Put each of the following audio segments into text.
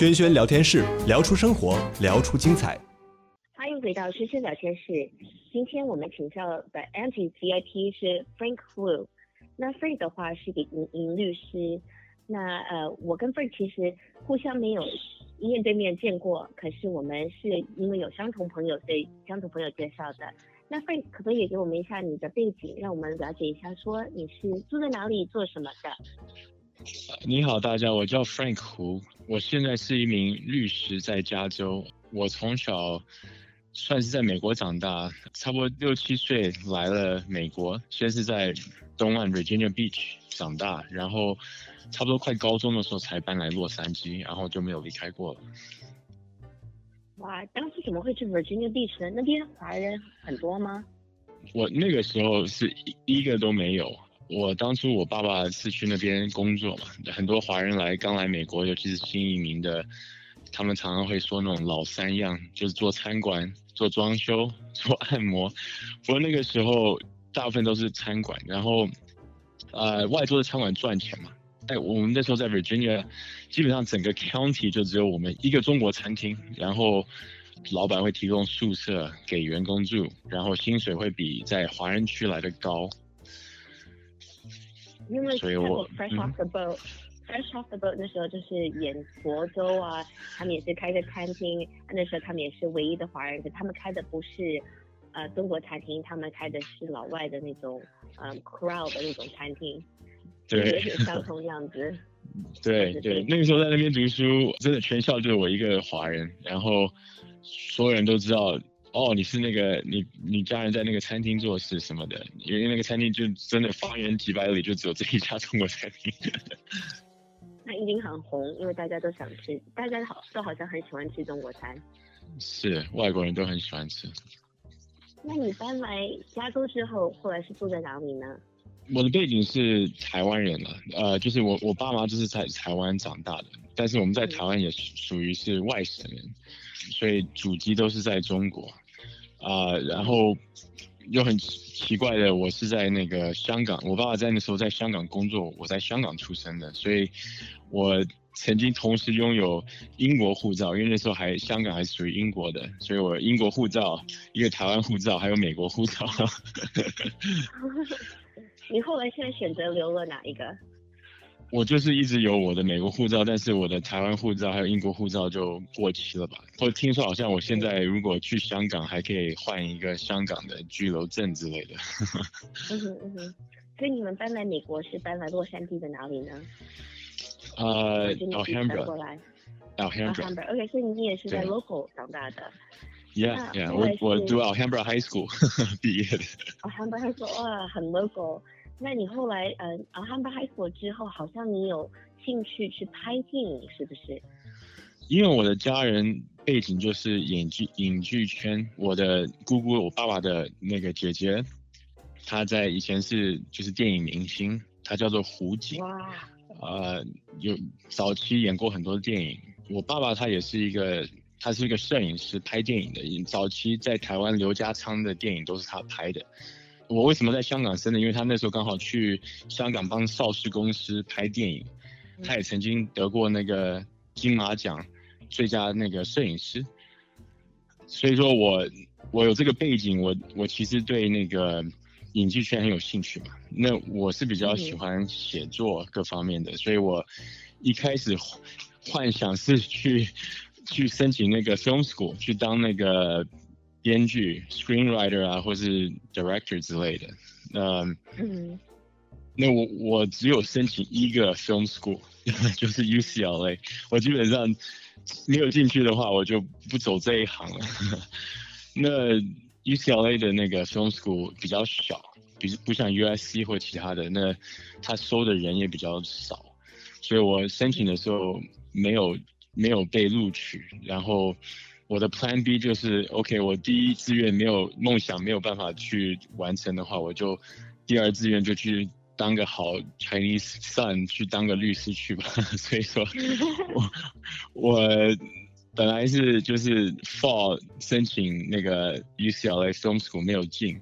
轩轩聊天室，聊出生活，聊出精彩。欢迎回到轩轩聊天室。今天我们请教的 Auntie VIP 是 Frank Wu。那 Frank 的话是个移民律师。那呃，我跟 Frank 其实互相没有面对面见过，可是我们是因为有相同朋友，所以相同朋友介绍的。那 Frank 可不可以给我们一下你的背景，让我们了解一下，说你是住在哪里，做什么的？你好，大家，我叫 Frank 胡，我现在是一名律师，在加州。我从小算是在美国长大，差不多六七岁来了美国，先是在东岸 Virginia Beach 长大，然后差不多快高中的时候才搬来洛杉矶，然后就没有离开过了。哇，当时怎么会去 Virginia Beach 呢？那边华人很多吗？我那个时候是一一个都没有。我当初我爸爸是去那边工作嘛，很多华人来刚来美国，尤其是新移民的，他们常常会说那种老三样，就是做餐馆、做装修、做按摩。不过那个时候大部分都是餐馆，然后呃外州的餐馆赚钱嘛。哎，我们那时候在 Virginia，基本上整个 county 就只有我们一个中国餐厅，然后老板会提供宿舍给员工住，然后薪水会比在华人区来的高。因为所以我 Fresh Off the Boat，Fresh Off the Boat 那时候就是演佛州啊，他们也是开个餐厅，那时候他们也是唯一的华人，可他们开的不是呃中国餐厅，他们开的是老外的那种嗯 crowd 的那种餐厅。对，相同样子。对对，那个时候在那边读书，真的全校就我一个华人，然后所有人都知道，哦，你是那个你你家人在那个餐厅做事什么的，因为那个餐厅就真的方圆几百里就只有这一家中国餐厅。那一定很红，因为大家都想吃，大家好都好像很喜欢吃中国餐。是，外国人都很喜欢吃。那你搬来加州之后，后来是住在哪里呢？我的背景是台湾人了，呃，就是我我爸妈就是在台湾长大的，但是我们在台湾也属于是外省人，所以祖籍都是在中国，啊、呃，然后又很奇怪的，我是在那个香港，我爸爸在那时候在香港工作，我在香港出生的，所以我曾经同时拥有英国护照，因为那时候还香港还是属于英国的，所以我英国护照、一个台湾护照，还有美国护照。你后来现在选择留了哪一个？我就是一直有我的美国护照，但是我的台湾护照还有英国护照就过期了吧？或听说好像我现在如果去香港，还可以换一个香港的居留证之类的。嗯哼嗯哼，所以你们搬来美国是搬来洛杉矶的哪里呢？呃，Alhambra 过来。Alhambra。OK，所以你也是在 local 长大的。Yeah, yeah，我我读 Alhambra High School 毕业的。Alhambra High School 哇，很 local。那你后来呃，Alhambra High School 之后，好像你有兴趣去拍电影，是不是？因为我的家人背景就是演剧影剧圈，我的姑姑，我爸爸的那个姐姐，她在以前是就是电影明星，她叫做胡景。哇。呃，有早期演过很多电影。我爸爸他也是一个。他是一个摄影师，拍电影的。早期在台湾，刘家昌的电影都是他拍的。我为什么在香港生呢？因为他那时候刚好去香港帮邵氏公司拍电影，他也曾经得过那个金马奖最佳那个摄影师。所以说我我有这个背景，我我其实对那个影剧圈很有兴趣嘛。那我是比较喜欢写作各方面的，所以我一开始幻想是去。去申请那个 film school，去当那个编剧 screenwriter 啊，或是 director 之类的。那嗯，那我我只有申请一个 film school，就是 UCLA。我基本上没有进去的话，我就不走这一行了。那 UCLA 的那个 film school 比较小，比不像 USC 或其他的，那他收的人也比较少，所以我申请的时候没有。没有被录取，然后我的 Plan B 就是，OK，我第一志愿没有梦想没有办法去完成的话，我就第二志愿就去当个好 Chinese son，去当个律师去吧。所以说，我我本来是就是 Fall 申请那个 UCLA Film School 没有进，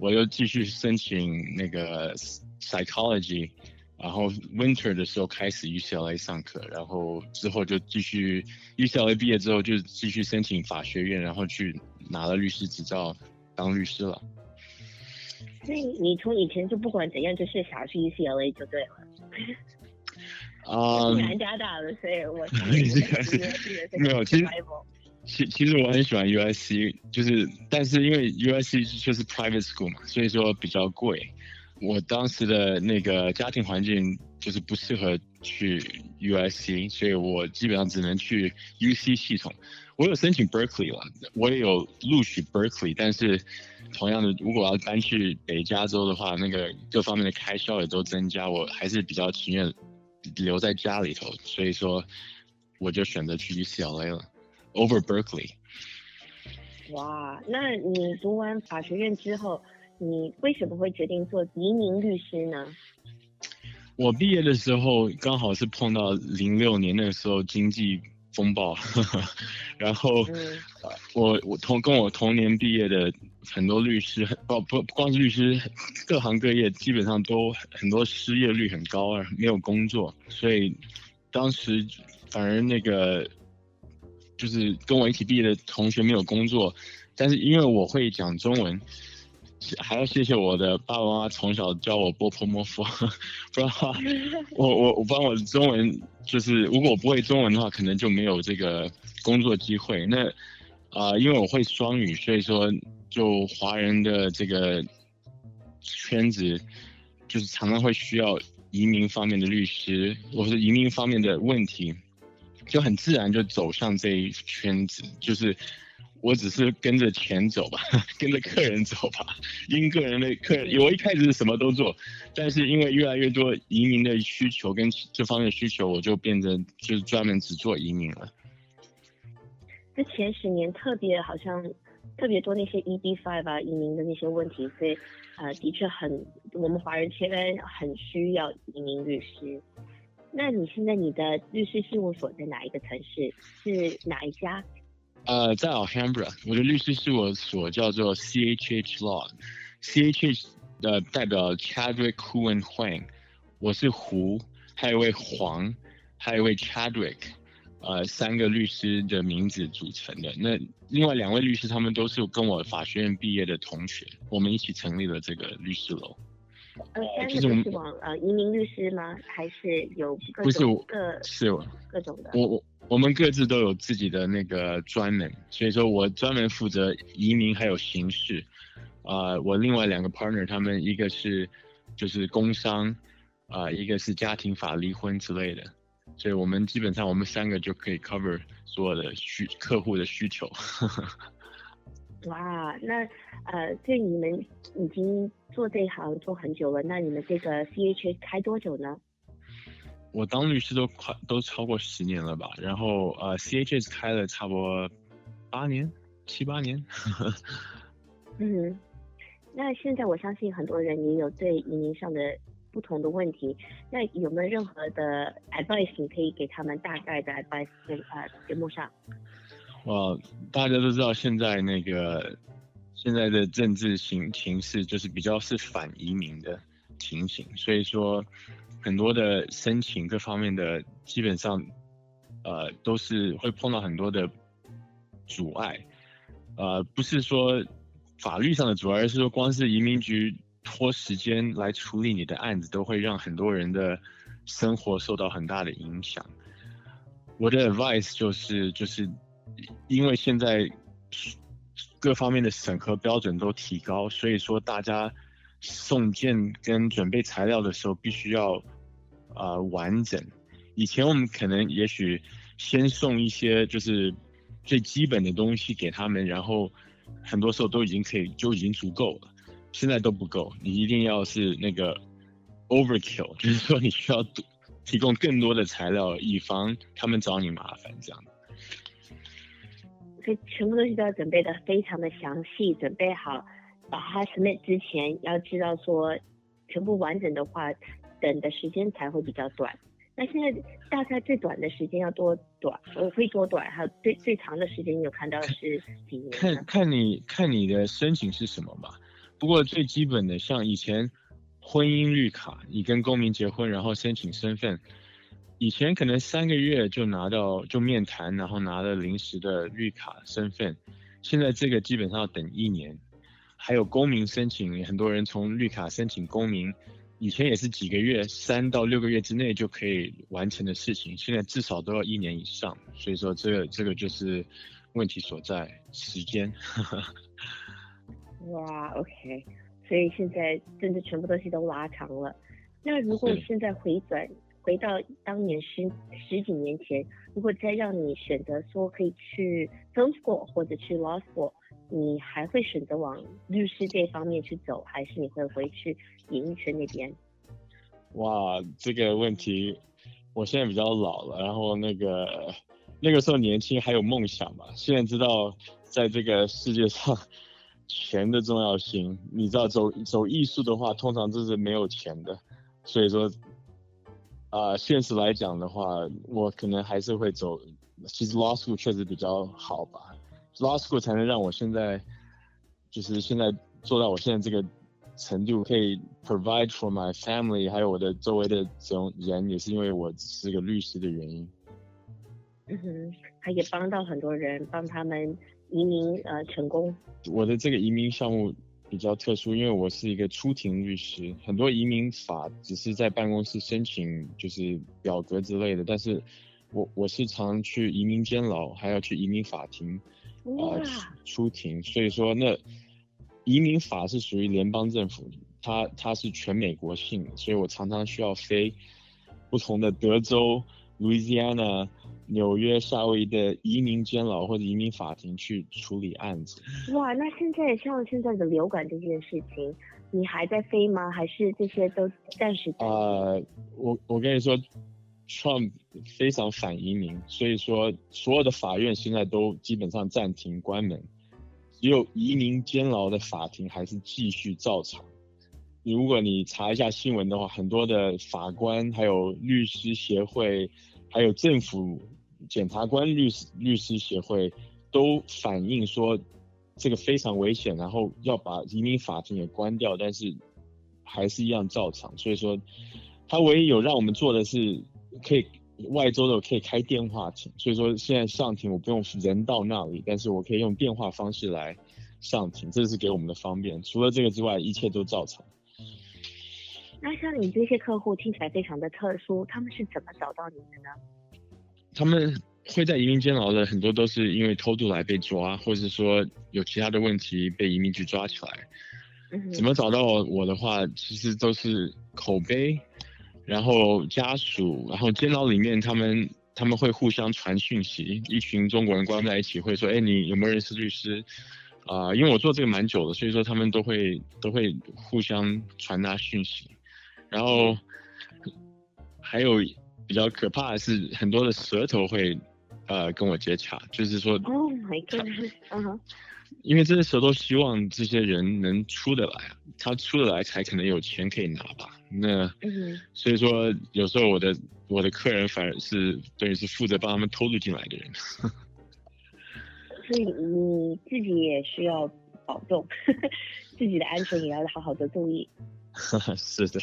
我又继续申请那个 Psychology。然后 winter 的时候开始 UCLA 上课，然后之后就继续 UCLA 毕业之后就继续申请法学院，然后去拿了律师执照当律师了。所以你从以前就不管怎样就是想要去 UCLA 就对了。啊、um,，南加大的，所以我 没有，其实其其实我很喜欢 USC，就是但是因为 USC 就是 private school 嘛，所以说比较贵。我当时的那个家庭环境就是不适合去 USC，所以我基本上只能去 UC 系统。我有申请 Berkeley 了，我也有录取 Berkeley，但是同样的，如果要搬去北加州的话，那个各方面的开销也都增加，我还是比较情愿留在家里头，所以说我就选择去 UCLA 了，over Berkeley。哇，那你读完法学院之后，你为什么会决定做移民律师呢？我毕业的时候刚好是碰到零六年那个时候经济风暴，呵 呵然后、嗯、我我同跟我同年毕业的很多律师，不不不光是律师，各行各业基本上都很多失业率很高啊，没有工作，所以当时反而那个就是跟我一起毕业的同学没有工作，但是因为我会讲中文。还要谢谢我的爸爸妈妈从小教我波泼莫佛，不然的话，我我我帮我的中文就是如果我不会中文的话，可能就没有这个工作机会。那啊、呃，因为我会双语，所以说就华人的这个圈子，就是常常会需要移民方面的律师，或是移民方面的问题，就很自然就走向这一圈子，就是。我只是跟着钱走吧，跟着客人走吧，因个人的客人，我一开始是什么都做，但是因为越来越多移民的需求跟这方面的需求，我就变成就是专门只做移民了。这前十年特别好像特别多那些 EB-5 啊移民的那些问题，所以呃的确很我们华人圈很需要移民律师。那你现在你的律师事务所在哪一个城市？是哪一家？呃，在 Alhambra，我的律师事务所叫做 CHH Law，CHH 的代表 Chadwick Hu and Huang，我是胡，还有一位黄，还有一位 Chadwick，呃，三个律师的名字组成的。那另外两位律师，他们都是跟我法学院毕业的同学，我们一起成立了这个律师楼。呃，三个是往呃移民律师吗？还是有各种不是我各是我各种的？我我。我们各自都有自己的那个专门，所以说我专门负责移民还有刑事，啊、呃，我另外两个 partner 他们一个是就是工商，啊、呃，一个是家庭法离婚之类的，所以我们基本上我们三个就可以 cover 所有的需客户的需求。哇，那呃，就你们已经做这一行做很久了，那你们这个 CHH 开多久呢？我当律师都快都超过十年了吧，然后呃，CHS 开了差不多八年七八年。嗯，那现在我相信很多人也有对移民上的不同的问题，那有没有任何的 advice 你可以给他们大概的 advice 在呃节目上？呃，大家都知道现在那个现在的政治形形势就是比较是反移民的情形，所以说。很多的申请各方面的基本上，呃，都是会碰到很多的阻碍，呃，不是说法律上的阻碍，而是说光是移民局拖时间来处理你的案子，都会让很多人的生活受到很大的影响。我的 advice 就是，就是因为现在各方面的审核标准都提高，所以说大家。送件跟准备材料的时候必须要啊、完整。以前我们可能也许先送一些就是最基本的东西给他们，然后很多时候都已经可以就已经足够了。现在都不够，你一定要是那个 overkill，就是说你需要提供更多的材料，以防他们找你麻烦这样。所以全部东西都要准备的非常的详细，准备好。把它 submit 之前，要知道说全部完整的话，等的时间才会比较短。那现在大概最短的时间要多短？呃，会多短？还有最最长的时间，你有看到是几年？看看你看你的申请是什么吧。不过最基本的，像以前婚姻绿卡，你跟公民结婚，然后申请身份。以前可能三个月就拿到就面谈，然后拿了临时的绿卡身份。现在这个基本上要等一年。还有公民申请，很多人从绿卡申请公民，以前也是几个月，三到六个月之内就可以完成的事情，现在至少都要一年以上。所以说这个这个就是问题所在，时间。哇，OK，所以现在真的全部东西都拉长了。那如果现在回转？回到当年十十几年前，如果再让你选择说可以去 film school 或者去 law school，你还会选择往律师这方面去走，还是你会回去演艺圈那边？哇，这个问题，我现在比较老了，然后那个那个时候年轻还有梦想吧，现在知道在这个世界上 钱的重要性，你知道走走艺术的话，通常都是没有钱的，所以说。啊、呃，现实来讲的话，我可能还是会走。其实 law school 确实比较好吧，law school 才能让我现在就是现在做到我现在这个程度，可以 provide for my family，还有我的周围的这种人，也是因为我是个律师的原因。嗯哼，他也帮到很多人，帮他们移民呃成功。我的这个移民项目。比较特殊，因为我是一个出庭律师，很多移民法只是在办公室申请，就是表格之类的。但是我我是常去移民监牢，还要去移民法庭，呃，出庭。所以说，那移民法是属于联邦政府，它它是全美国性的，所以我常常需要飞不同的德州、路易斯安那。纽约、夏威夷的移民监牢或者移民法庭去处理案子。哇，那现在像现在的流感这件事情，你还在飞吗？还是这些都暂时？呃，我我跟你说，Trump 非常反移民，所以说所有的法院现在都基本上暂停关门，只有移民监牢的法庭还是继续照常。如果你查一下新闻的话，很多的法官还有律师协会，还有政府。检察官律师律师协会都反映说，这个非常危险，然后要把移民法庭也关掉，但是还是一样照常。所以说，他唯一有让我们做的是，可以外州的可以开电话庭。所以说现在上庭我不用人到那里，但是我可以用电话方式来上庭，这是给我们的方便。除了这个之外，一切都照常。那像你这些客户听起来非常的特殊，他们是怎么找到你的呢？他们会在移民监牢的很多都是因为偷渡来被抓，或者是说有其他的问题被移民局抓起来。怎么找到我的话，其实都是口碑，然后家属，然后监牢里面他们他们会互相传讯息，一群中国人关在一起会说，哎，你有没有认识律师？啊、呃，因为我做这个蛮久的，所以说他们都会都会互相传达讯息，然后还有。比较可怕的是，很多的舌头会，呃，跟我接洽，就是说，Oh my God，嗯哼，因为这些舌头希望这些人能出得来，他出得来才可能有钱可以拿吧。那，所以说有时候我的我的客人反而是等于是负责帮他们偷渡进来的人。所以你自己也需要保重，自己的安全也要好好的注意。是的。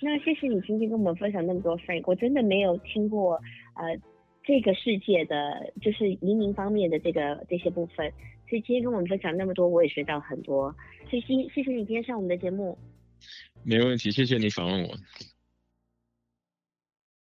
那谢谢你今天跟我们分享那么多，Frank，我真的没有听过，呃，这个世界的就是移民方面的这个这些部分，所以今天跟我们分享那么多，我也学到很多。谢谢谢谢你今天上我们的节目。没问题，谢谢你访问我。